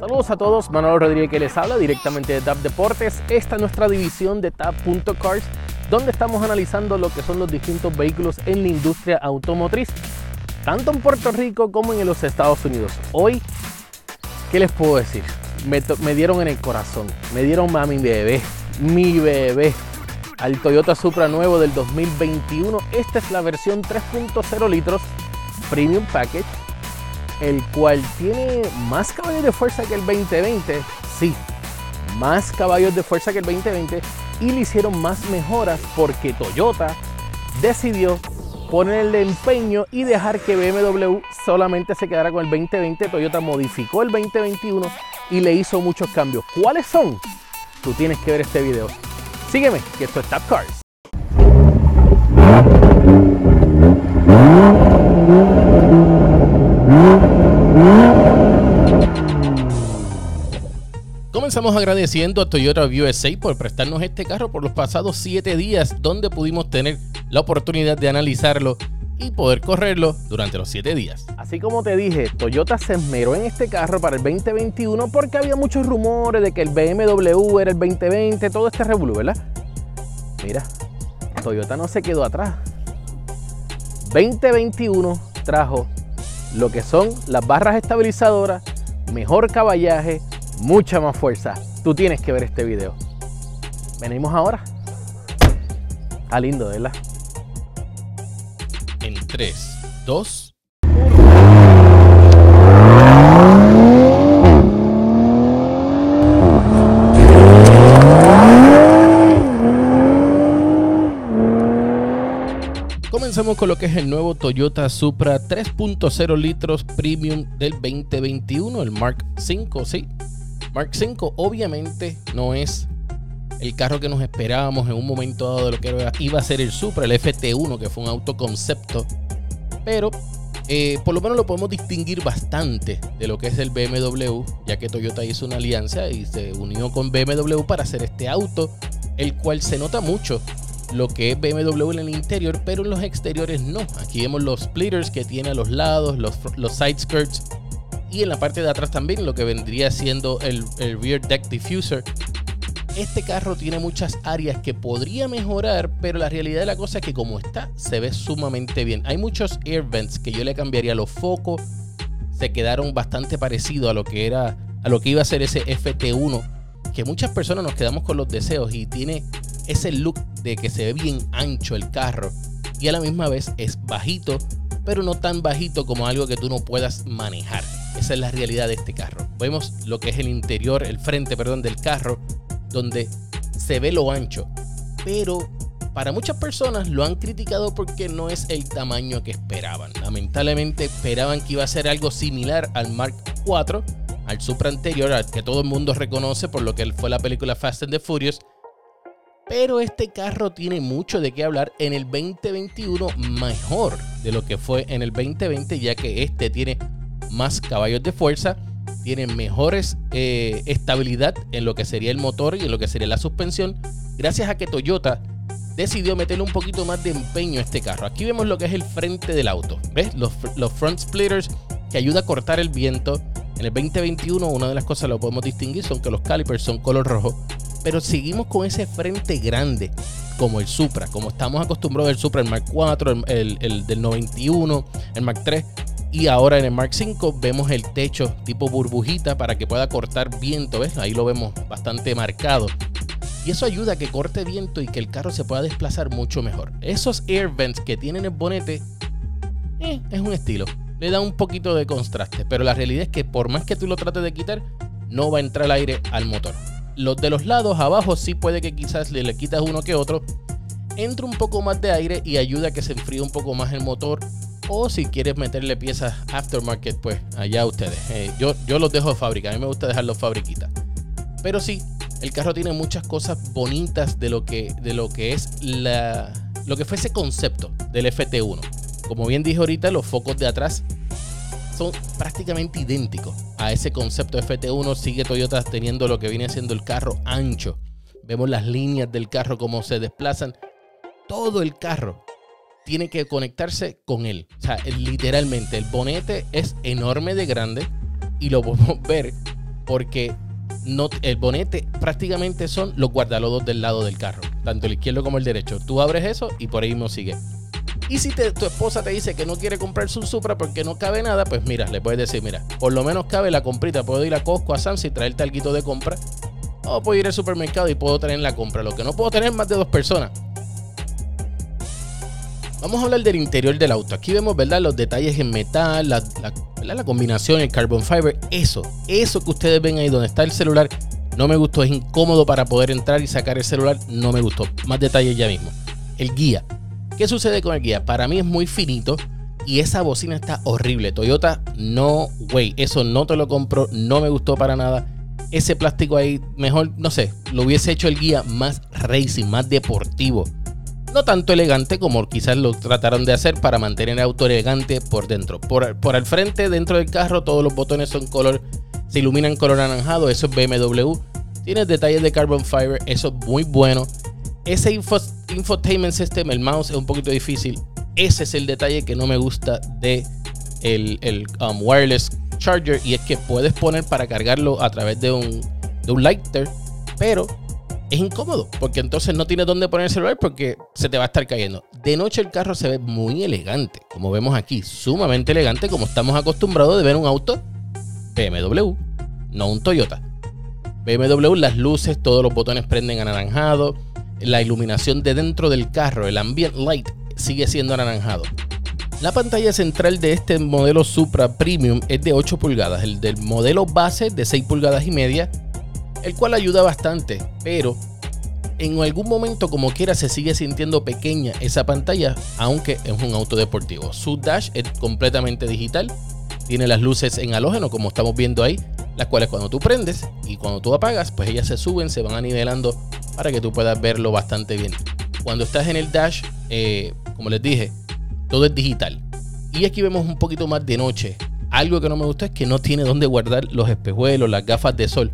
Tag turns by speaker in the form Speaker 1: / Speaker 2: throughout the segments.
Speaker 1: Saludos a todos, Manuel Rodríguez que les habla directamente de TAP Deportes. Esta es nuestra división de TAP.cars, donde estamos analizando lo que son los distintos vehículos en la industria automotriz, tanto en Puerto Rico como en los Estados Unidos. Hoy, ¿qué les puedo decir? Me, dieron en el corazón, me dieron a mi bebé, mi bebé, al Toyota Supra nuevo del 2021. Esta es la versión 3.0 litros Premium Package el cual tiene más caballos de fuerza que el 2020, sí, más caballos de fuerza que el 2020 y le hicieron más mejoras porque Toyota decidió ponerle empeño y dejar que BMW solamente se quedara con el 2020. Toyota modificó el 2021 y le hizo muchos cambios. ¿Cuáles son? Tú tienes que ver este video. Sígueme, que esto es Tap Cars. Comenzamos agradeciendo a Toyota USA por prestarnos este carro por los pasados 7 días donde pudimos tener la oportunidad de analizarlo y poder correrlo durante los 7 días. Así como te dije, Toyota se esmeró en este carro para el 2021 porque había muchos rumores de que el BMW era el 2020, todo este revuelo, ¿verdad? Mira, Toyota no se quedó atrás. 2021 trajo lo que son las barras estabilizadoras, mejor caballaje, mucha más fuerza. Tú tienes que ver este video. Venimos ahora. Está lindo, ¿verdad? En 3, 2, Comenzamos con lo que es el nuevo Toyota Supra 3.0 litros Premium del 2021, el Mark 5, sí, Mark 5 obviamente no es el carro que nos esperábamos en un momento dado de lo que iba a ser el Supra, el FT1, que fue un autoconcepto. Pero eh, por lo menos lo podemos distinguir bastante de lo que es el BMW, ya que Toyota hizo una alianza y se unió con BMW para hacer este auto, el cual se nota mucho lo que es BMW en el interior, pero en los exteriores no. Aquí vemos los splitters que tiene a los lados, los, los side skirts y en la parte de atrás también lo que vendría siendo el, rear deck diffuser. Este carro tiene muchas áreas que podría mejorar, pero la realidad de la cosa es que como está, se ve sumamente bien. Hay muchos air vents que yo le cambiaría los focos. Se quedaron bastante parecidos a lo que era, a lo que iba a ser ese FT1. Que muchas personas nos quedamos con los deseos y tiene ese look de que se ve bien ancho el carro. Y a la misma vez es bajito, pero no tan bajito como algo que tú no puedas manejar. Esa es la realidad de este carro. Vemos lo que es el interior, el frente, perdón, del carro, donde se ve lo ancho. Pero para muchas personas lo han criticado porque no es el tamaño que esperaban. Lamentablemente esperaban que iba a ser algo similar al Mark IV, al Supra anterior, al que todo el mundo reconoce por lo que fue la película Fast and the Furious. Pero este carro tiene mucho de qué hablar en el 2021 mejor de lo que fue en el 2020, ya que este tiene más caballos de fuerza, tiene mejores eh, estabilidad en lo que sería el motor y en lo que sería la suspensión, gracias a que Toyota decidió meterle un poquito más de empeño a este carro. Aquí vemos lo que es el frente del auto, ¿ves? Los, los front splitters que ayuda a cortar el viento. En el 2021 una de las cosas que lo podemos distinguir son que los calipers son color rojo pero seguimos con ese frente grande, como el Supra, como estamos acostumbrados al Supra, el Mark 4, el, del 91, el Mark 3. Y ahora en el Mark 5 vemos el techo tipo burbujita para que pueda cortar viento, ¿ves? Ahí lo vemos bastante marcado. Y eso ayuda a que corte viento y que el carro se pueda desplazar mucho mejor. Esos air vents que tienen el bonete eh, es un estilo. Le da un poquito de contraste. Pero la realidad es que por más que tú lo trates de quitar, no va a entrar el aire al motor. Los de los lados abajo sí puede que quizás le, le quitas uno que otro. Entra un poco más de aire y ayuda a que se enfríe un poco más el motor. O si quieres meterle piezas aftermarket, pues allá ustedes. Eh, yo, yo los dejo de fábrica. A mí me gusta dejarlos fabriquita. Pero sí, el carro tiene muchas cosas bonitas de lo que, de lo que es la, lo que fue ese concepto del FT1. Como bien dije ahorita, los focos de atrás son prácticamente idénticos a ese concepto FT1. Sigue Toyota teniendo lo que viene siendo el carro ancho. Vemos las líneas del carro, cómo se desplazan. Todo el carro tiene que conectarse con él. O sea, literalmente, el bonete es enorme de grande y lo podemos ver porque no, el bonete prácticamente son los guardalodos del lado del carro, tanto el izquierdo como el derecho. Tú abres eso y por ahí mismo sigue. Y si tu esposa te dice que no quiere comprarse un Supra porque no cabe nada, pues mira, le puedes decir, mira, por lo menos cabe la comprita. Puedo ir a Costco, a Sam's y traerte algo de compra. O puedo ir al supermercado y puedo tener la compra. Lo que no puedo tener más de dos personas. Vamos a hablar del interior del auto. Aquí vemos, ¿verdad? Los detalles en metal, la, combinación, el carbon fiber. Eso, eso que ustedes ven ahí donde está el celular, no me gustó. Es incómodo para poder entrar y sacar el celular. No me gustó. Más detalles ya mismo. El guía. ¿Qué sucede con el guía? Para mí es muy finito y esa bocina está horrible. Toyota, no, güey, eso no te lo compro. No me gustó para nada. Ese plástico ahí, mejor, no sé, lo hubiese hecho el guía más racing, más deportivo no tanto elegante como quizás lo trataron de hacer para mantener el auto elegante por dentro. Por, al frente, dentro del carro, todos los botones son color, se iluminan color anaranjado, eso es BMW. Tiene detalles de carbon fiber, eso es muy bueno. Ese infotainment system, el mouse es un poquito difícil. Ese es el detalle que no me gusta de el, um, wireless charger y es que puedes poner para cargarlo a través de un, de un lighter, pero es incómodo porque entonces no tienes dónde poner el celular porque se te va a estar cayendo. De noche el carro se ve muy elegante, como vemos aquí, sumamente elegante como estamos acostumbrados de ver un auto BMW, no un Toyota. BMW, las luces, todos los botones prenden anaranjado, la iluminación de dentro del carro, el ambient light sigue siendo anaranjado. La pantalla central de este modelo Supra Premium es de 8 pulgadas, el del modelo base de 6 pulgadas y media el cual ayuda bastante, pero en algún momento como quiera se sigue sintiendo pequeña esa pantalla, aunque es un auto deportivo. Su dash es completamente digital, tiene las luces en halógeno como estamos viendo ahí, las cuales cuando tú prendes y cuando tú apagas, pues ellas se suben, se van nivelando para que tú puedas verlo bastante bien. Cuando estás en el dash, eh, como les dije, todo es digital. Y aquí vemos un poquito más de noche. Algo que no me gusta es que no tiene donde guardar los espejuelos, las gafas de sol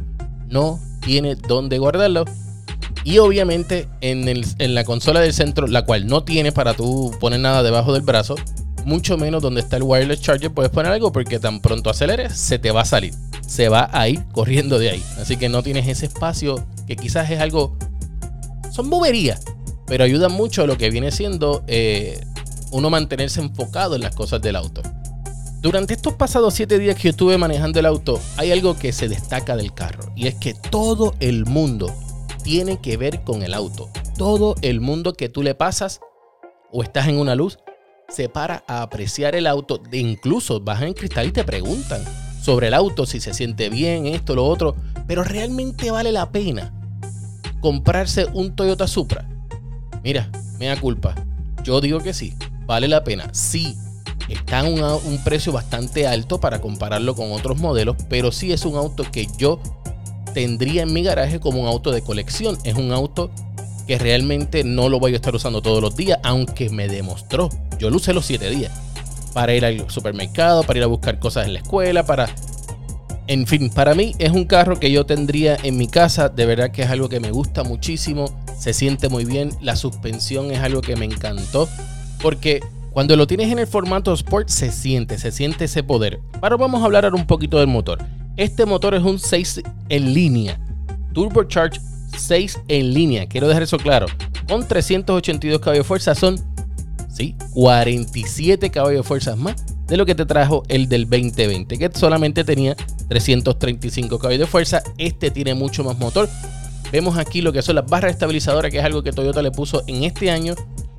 Speaker 1: no tiene dónde guardarlo. Y obviamente en, la consola del centro, la cual no tiene para tú poner nada debajo del brazo, mucho menos donde está el wireless charger, puedes poner algo porque tan pronto aceleres, se te va a salir. Se va a ir corriendo de ahí. Así que no tienes ese espacio que quizás es algo... Son boberías, pero ayuda mucho a lo que viene siendo eh, uno mantenerse enfocado en las cosas del auto. Durante estos pasados 7 días que estuve manejando el auto, hay algo que se destaca del carro y es que todo el mundo tiene que ver con el auto. Todo el mundo que tú le pasas o estás en una luz se para a apreciar el auto. Incluso bajan en cristal y te preguntan sobre el auto, si se siente bien, esto, lo otro. Pero realmente vale la pena comprarse un Toyota Supra. Mira, me da culpa. Yo digo que sí, vale la pena. Sí, Está en un precio bastante alto para compararlo con otros modelos, pero sí es un auto que yo tendría en mi garaje como un auto de colección. Es un auto que realmente no lo voy a estar usando todos los días, aunque me demostró. Yo lo usé los 7 días para ir al supermercado, para ir a buscar cosas en la escuela, para... En fin, para mí es un carro que yo tendría en mi casa. De verdad que es algo que me gusta muchísimo. Se siente muy bien. La suspensión es algo que me encantó. Porque cuando lo tienes en el formato Sport se siente, se siente ese poder. Ahora vamos a hablar ahora un poquito del motor. Este motor es un 6 en línea. Turbocharge 6 en línea. Quiero dejar eso claro. Con 382 caballos de fuerza son, sí, 47 caballos de fuerza más de lo que te trajo el del 2020, que solamente tenía 335 caballos de fuerza. Este tiene mucho más motor. Vemos aquí lo que son las barras estabilizadoras, que es algo que Toyota le puso en este año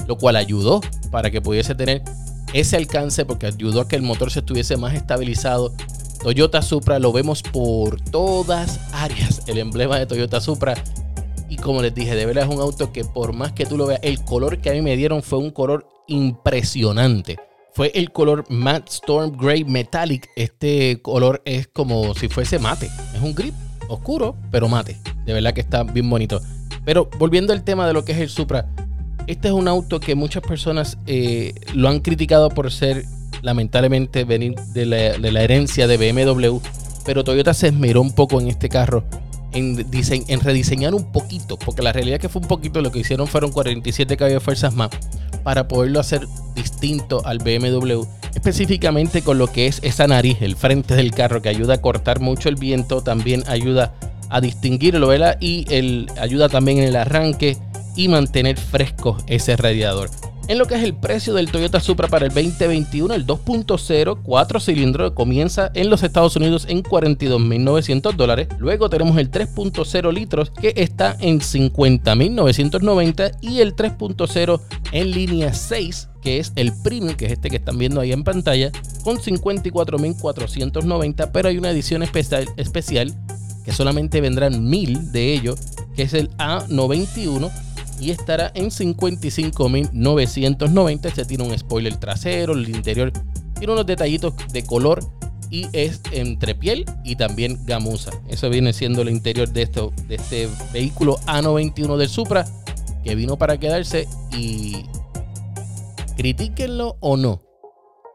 Speaker 1: lo cual ayudó para que pudiese tener ese alcance porque ayudó a que el motor se estuviese más estabilizado. Toyota Supra lo vemos por todas áreas, el emblema de Toyota Supra. Y como les dije, de verdad es un auto que por más que tú lo veas, el color que a mí me dieron fue un color impresionante. Fue el color Matte Storm Gray Metallic. Este color es como si fuese mate. Es un grip oscuro, pero mate. De verdad que está bien bonito. Pero volviendo al tema de lo que es el Supra, este es un auto que muchas personas eh, lo han criticado por ser, lamentablemente, venir de la, herencia de BMW. Pero Toyota se esmeró un poco en este carro en, rediseñar un poquito, porque la realidad es que fue un poquito, lo que hicieron fueron 47 caballos de fuerzas más, para poderlo hacer distinto al BMW, específicamente con lo que es esa nariz, el frente del carro que ayuda a cortar mucho el viento, también ayuda a distinguirlo y el, ayuda también en el arranque y mantener fresco ese radiador en lo que es el precio del Toyota Supra para el 2021, el 2.0 4 cilindros comienza en los Estados Unidos en 42.900 dólares. Luego tenemos el 3.0 litros que está en 50.990 y el 3.0 en línea 6 que es el premium, que es este que están viendo ahí en pantalla, con 54.490, pero hay una edición especial, especial que solamente vendrán 1000 de ellos, que es el A91 y estará en 55.990. Este tiene un spoiler trasero, el interior tiene unos detallitos de color y es entre piel y también gamuza. Eso viene siendo el interior de, esto, de este vehículo A91 del Supra que vino para quedarse y critíquenlo o no.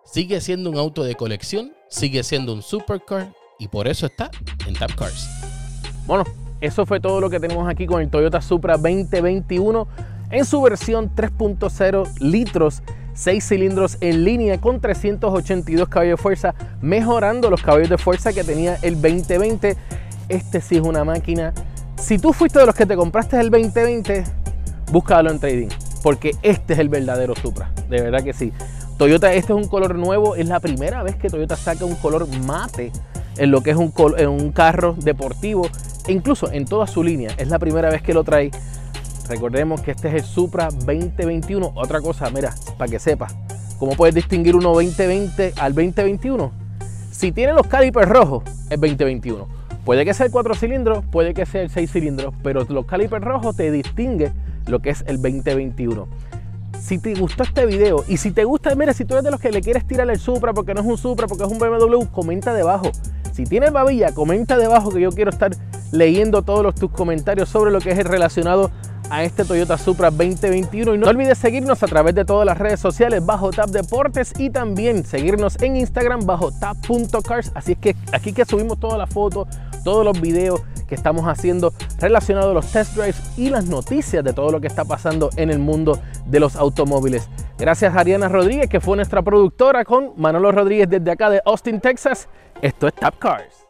Speaker 1: Sigue siendo un auto de colección, sigue siendo un supercar y por eso está en Tap Cars. Bueno, eso fue todo lo que tenemos aquí con el Toyota Supra 2021 en su versión 3.0 litros, 6 cilindros en línea con 382 caballos de fuerza, mejorando los caballos de fuerza que tenía el 2020. Este sí es una máquina. Si tú fuiste de los que te compraste el 2020, búscalo en trading, porque este es el verdadero Supra, de verdad que sí. Toyota, este es un color nuevo, es la primera vez que Toyota saca un color mate en lo que es un, en un carro deportivo e incluso en toda su línea. Es la primera vez que lo trae. Recordemos que este es el Supra 2021. Otra cosa, mira, para que sepas, ¿cómo puedes distinguir uno 2020 al 2021? Si tiene los calipers rojos, es 2021. Puede que sea el 4 cilindros, puede que sea el 6 cilindros, pero los calipers rojos te distingue lo que es el 2021. Si te gustó este video y si te gusta, mira, si tú eres de los que le quieres tirar el Supra porque no es un Supra, porque es un BMW, comenta debajo. Si tienes babilla, comenta debajo que yo quiero estar leyendo todos tus comentarios sobre lo que es relacionado a este Toyota Supra 2021 y no olvides seguirnos a través de todas las redes sociales bajo Tap Deportes y también seguirnos en Instagram bajo tap.cars así es que aquí que subimos todas las fotos todos los videos que estamos haciendo relacionados a los test drives y las noticias de todo lo que está pasando en el mundo de los automóviles. Gracias a Ariana Rodríguez, que fue nuestra productora, con Manolo Rodríguez desde acá de Austin, Texas. Esto es Tap Cars.